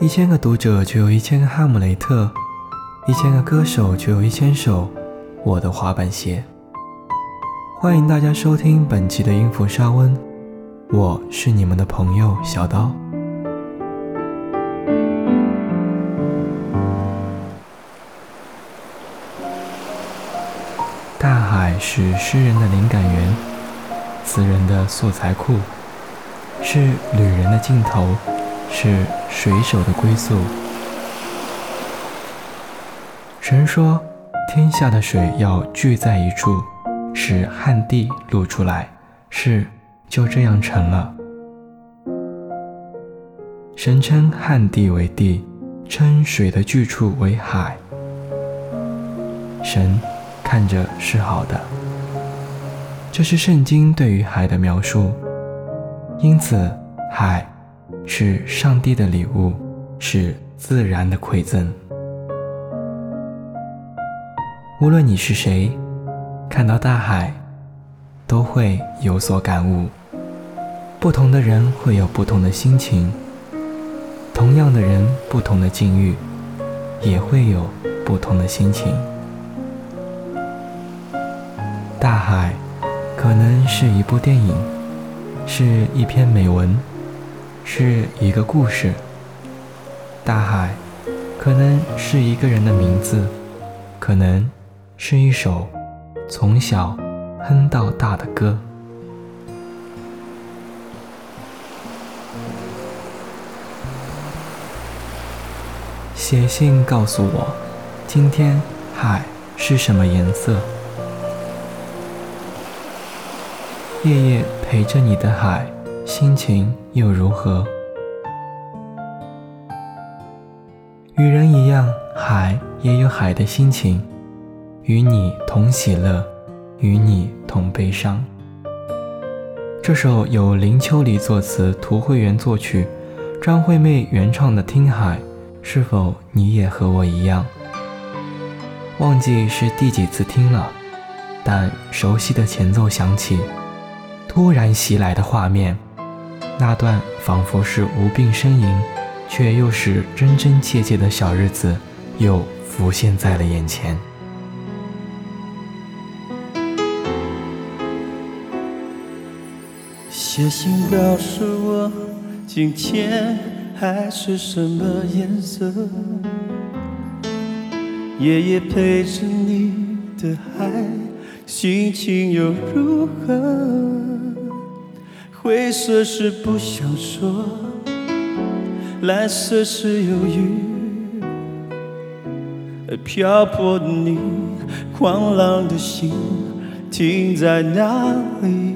一千个读者就有一千个哈姆雷特，一千个歌手就有一千首我的滑板鞋。欢迎大家收听本期的音符沙温，我是你们的朋友小刀。大海是诗人的灵感源，词人的素材库，是旅人的尽头。是水手的归宿。神说，天下的水要聚在一处，使旱地露出来，是就这样成了。神称旱地为地，称水的聚处为海。神看着是好的，这是圣经对于海的描述。因此，海。是上帝的礼物，是自然的馈赠。无论你是谁，看到大海，都会有所感悟。不同的人会有不同的心情，同样的人，不同的境遇，也会有不同的心情。大海，可能是一部电影，是一篇美文。是一个故事。大海，可能是一个人的名字，可能是一首从小哼到大的歌。写信告诉我，今天海是什么颜色？夜夜陪着你的海。心情又如何？与人一样，海也有海的心情，与你同喜乐，与你同悲伤。这首由林秋离作词，涂慧源作曲，张惠妹原唱的《听海》，是否你也和我一样？忘记是第几次听了，但熟悉的前奏响起，突然袭来的画面。那段仿佛是无病呻吟，却又是真真切切的小日子，又浮现在了眼前。写信告诉我，今天海是什么颜色？夜夜陪着你的海，心情又如何？灰色是不想说，蓝色是犹豫，漂泊的你，狂浪的心停在哪里？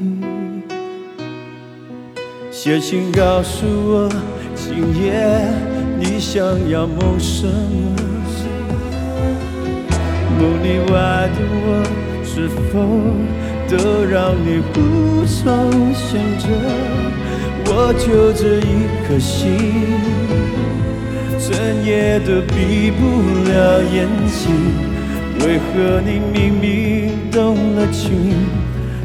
写信告诉我，今夜你想要梦什么？梦里外的我，是否？都让你无从选择，我就这一颗心，整夜都闭不了眼睛。为何你明明动了情，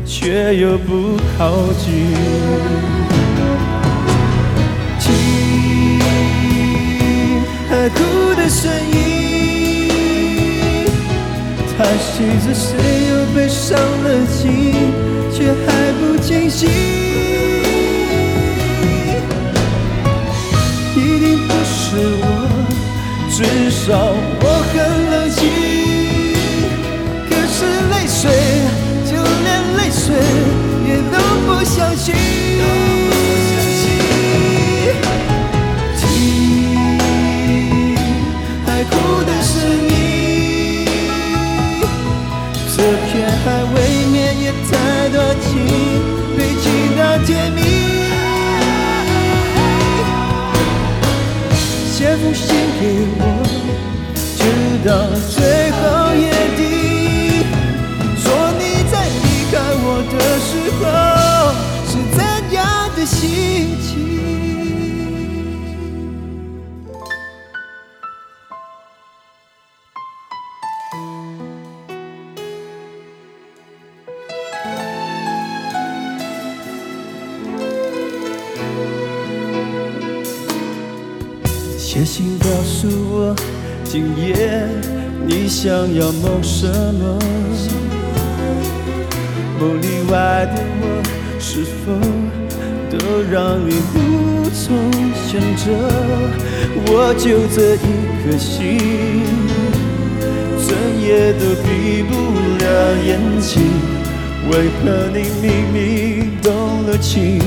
却又不靠近？听海哭的声音。他是谁又被伤了心，却还不清醒。一定不是我，至少我很冷静。可是泪水，就连泪水也都不相信。信要梦什么？梦里外的我，是否都让你无从选择？我就这一颗心，整夜都闭不了眼睛。为何你明明动了情，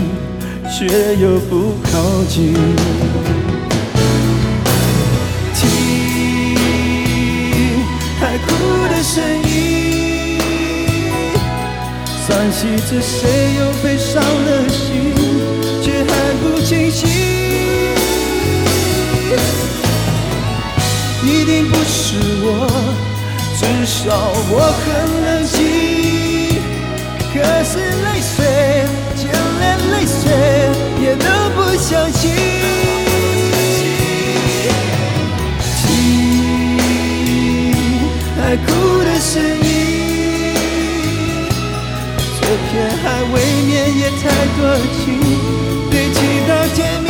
却又不靠近？哭的声音，算计着谁又悲伤了心，却还不清醒。一定不是我，至少我很冷静。可是泪水，就连泪水也都不相信。海哭的声音，这片海未免也太多情，堆积到天明。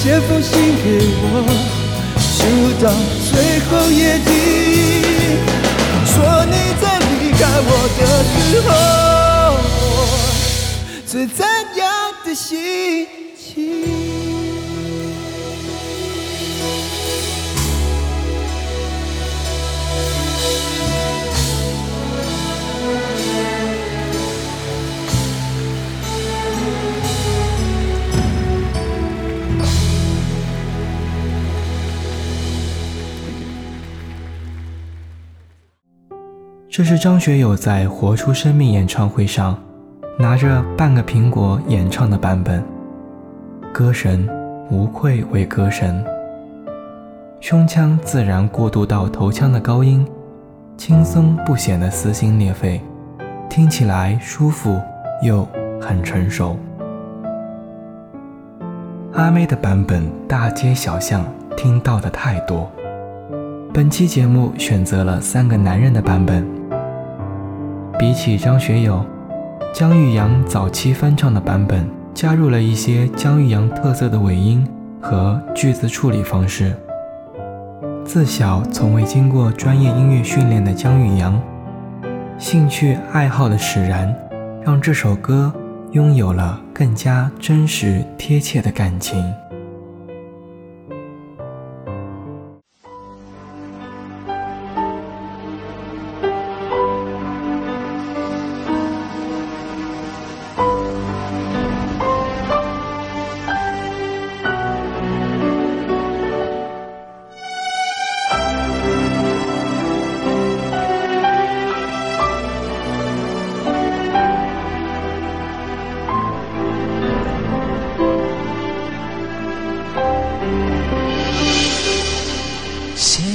写封信给我，就到最后约定，说你在离开我的时候，是怎样的心这是张学友在《活出生命》演唱会上拿着半个苹果演唱的版本。歌神无愧为歌神，胸腔自然过渡到头腔的高音，轻松不显得撕心裂肺，听起来舒服又很成熟。阿妹的版本大街小巷听到的太多，本期节目选择了三个男人的版本。比起张学友，姜育阳早期翻唱的版本加入了一些姜育阳特色的尾音和句子处理方式。自小从未经过专业音乐训练的姜育阳，兴趣爱好的使然，让这首歌拥有了更加真实贴切的感情。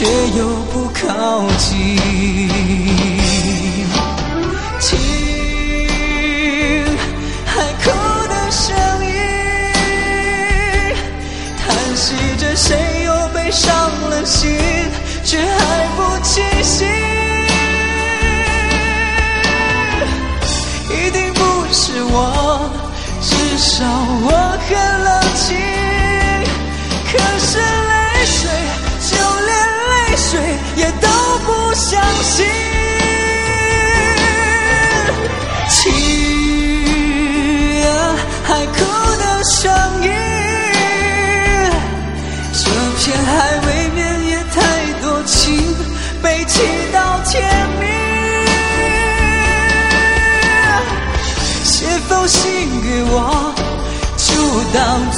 却又不靠近，听海哭的声音，叹息着谁又悲伤了心，却还不清醒。一定不是我，至少我很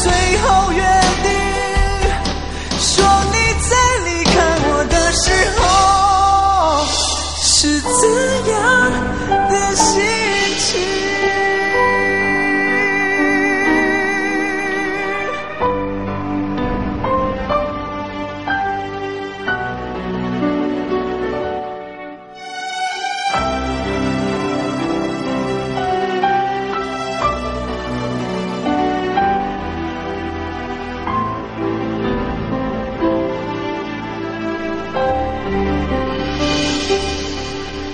最后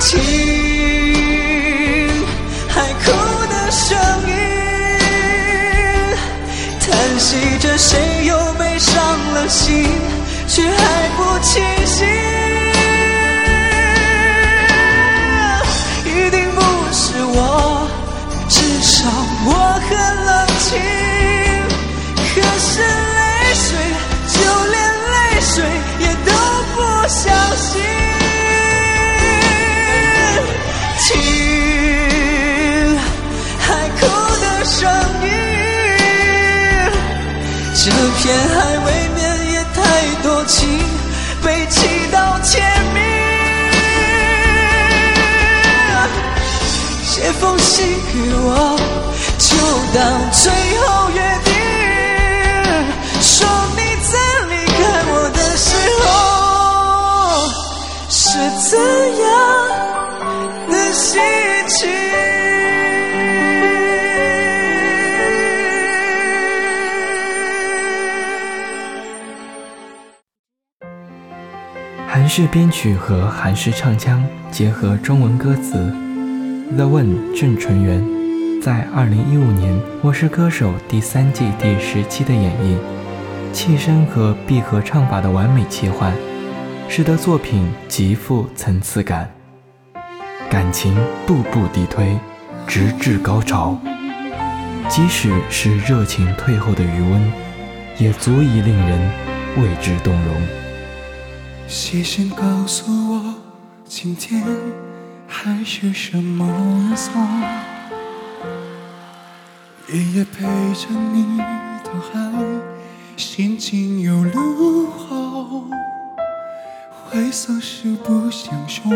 听海哭的声音，叹息着谁又悲伤了心，却还不清醒。一定不是我，至少我很天还未免也太多情，被气到天明。写封信给我，就当最后约定，说你在离开我的时候是怎样的心情。韩式编曲和韩式唱腔结合中文歌词，The One 郑淳元在2015年《我是歌手》第三季第十期的演绎，气声和闭合唱法的完美切换，使得作品极富层次感，感情步步递推，直至高潮。即使是热情退后的余温，也足以令人为之动容。写信告诉我，今天还是什么颜色？夜夜陪着你的海，心情又如何？灰色是不想说，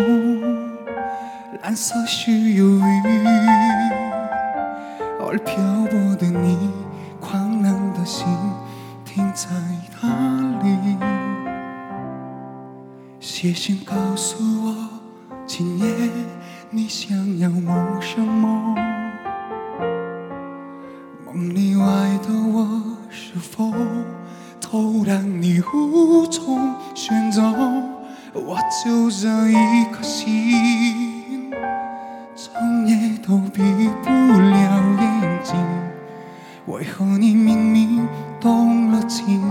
蓝色是忧郁，写信告诉我，今夜你想要梦什么？梦里外的我，是否都让你无从选择？我就这一颗心，整夜都闭不了眼睛。为何你明明动了情，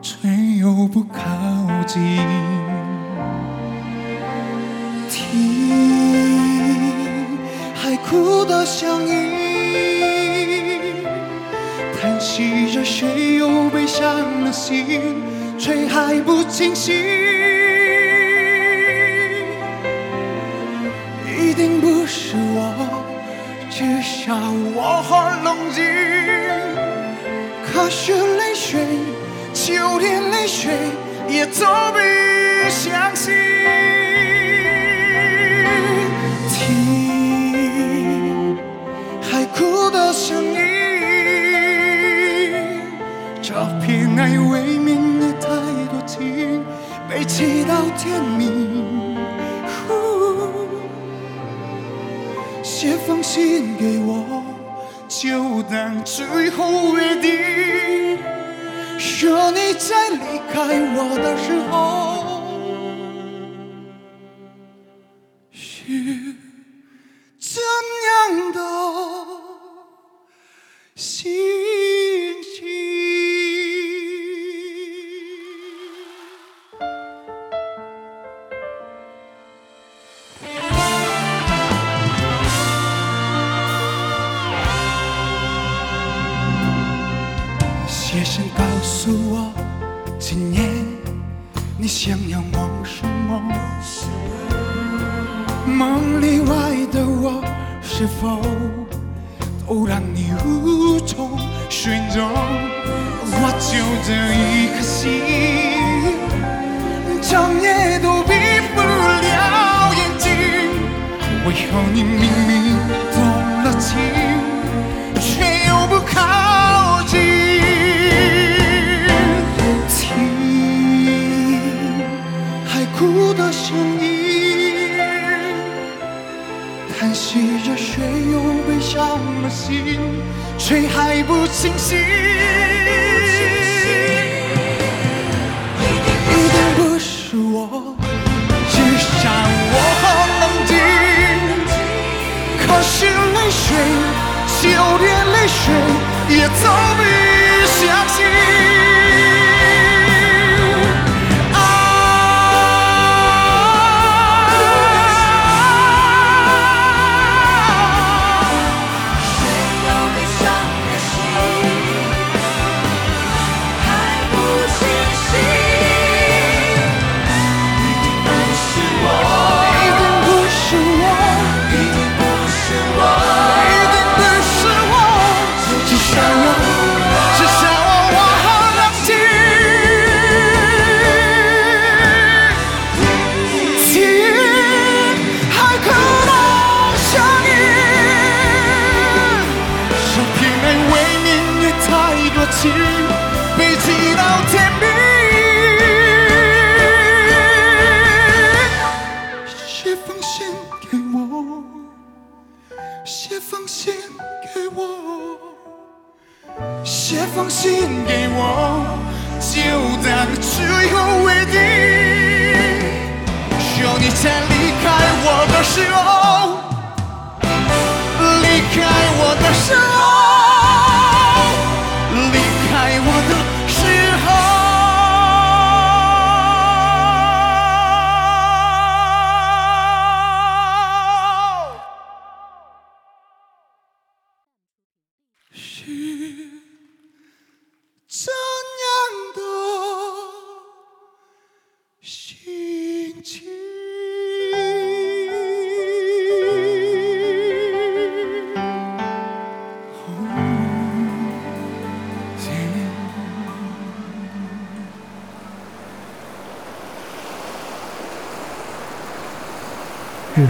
却又不靠近？哭的声音，叹息着谁又悲伤了心，却还不清醒。一定不是我，至少我很冷静。可是泪水，就连泪水也都不相信。的声音，这片爱未免也太多情，被祈到天明。写封信给我，就当最后约定。说你在离开我的时候，想要梦什么？梦里外的我，是否都让你无从寻踪？我就这一颗心，整夜都闭不了眼睛。为何你明清醒。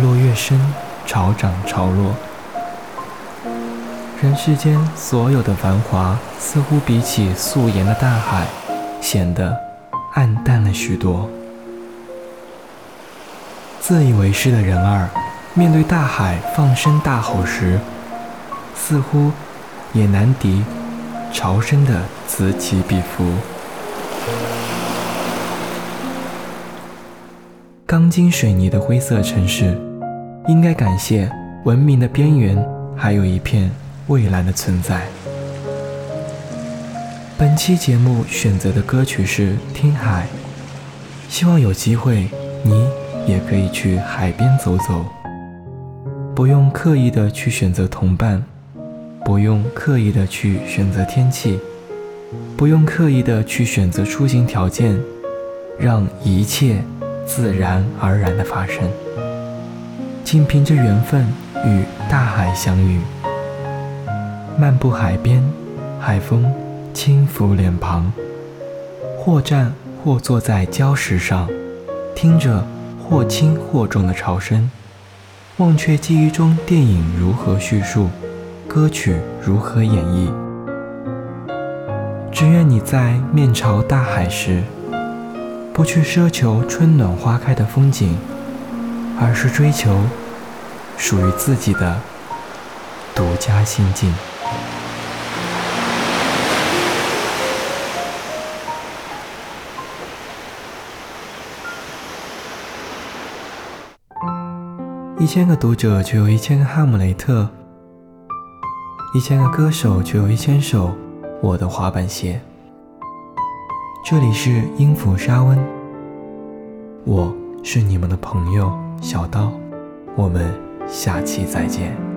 落月升，潮涨潮落。人世间所有的繁华，似乎比起素颜的大海，显得暗淡了许多。自以为是的人儿，面对大海放声大吼时，似乎也难敌潮声的此起彼伏。钢筋水泥的灰色城市，应该感谢文明的边缘还有一片蔚蓝的存在。本期节目选择的歌曲是《听海》，希望有机会你也可以去海边走走，不用刻意的去选择同伴，不用刻意的去选择天气，不用刻意的去选择出行条件，让一切。自然而然的发生，仅凭着缘分与大海相遇。漫步海边，海风轻拂脸庞，或站或坐在礁石上，听着或轻或重的潮声，忘却记忆中电影如何叙述，歌曲如何演绎。只愿你在面朝大海时。不去奢求春暖花开的风景，而是追求属于自己的独家心境。一千个读者就有一千个哈姆雷特。一千个歌手就有一千首我的滑板鞋。这里是音符沙温，我是你们的朋友小刀，我们下期再见。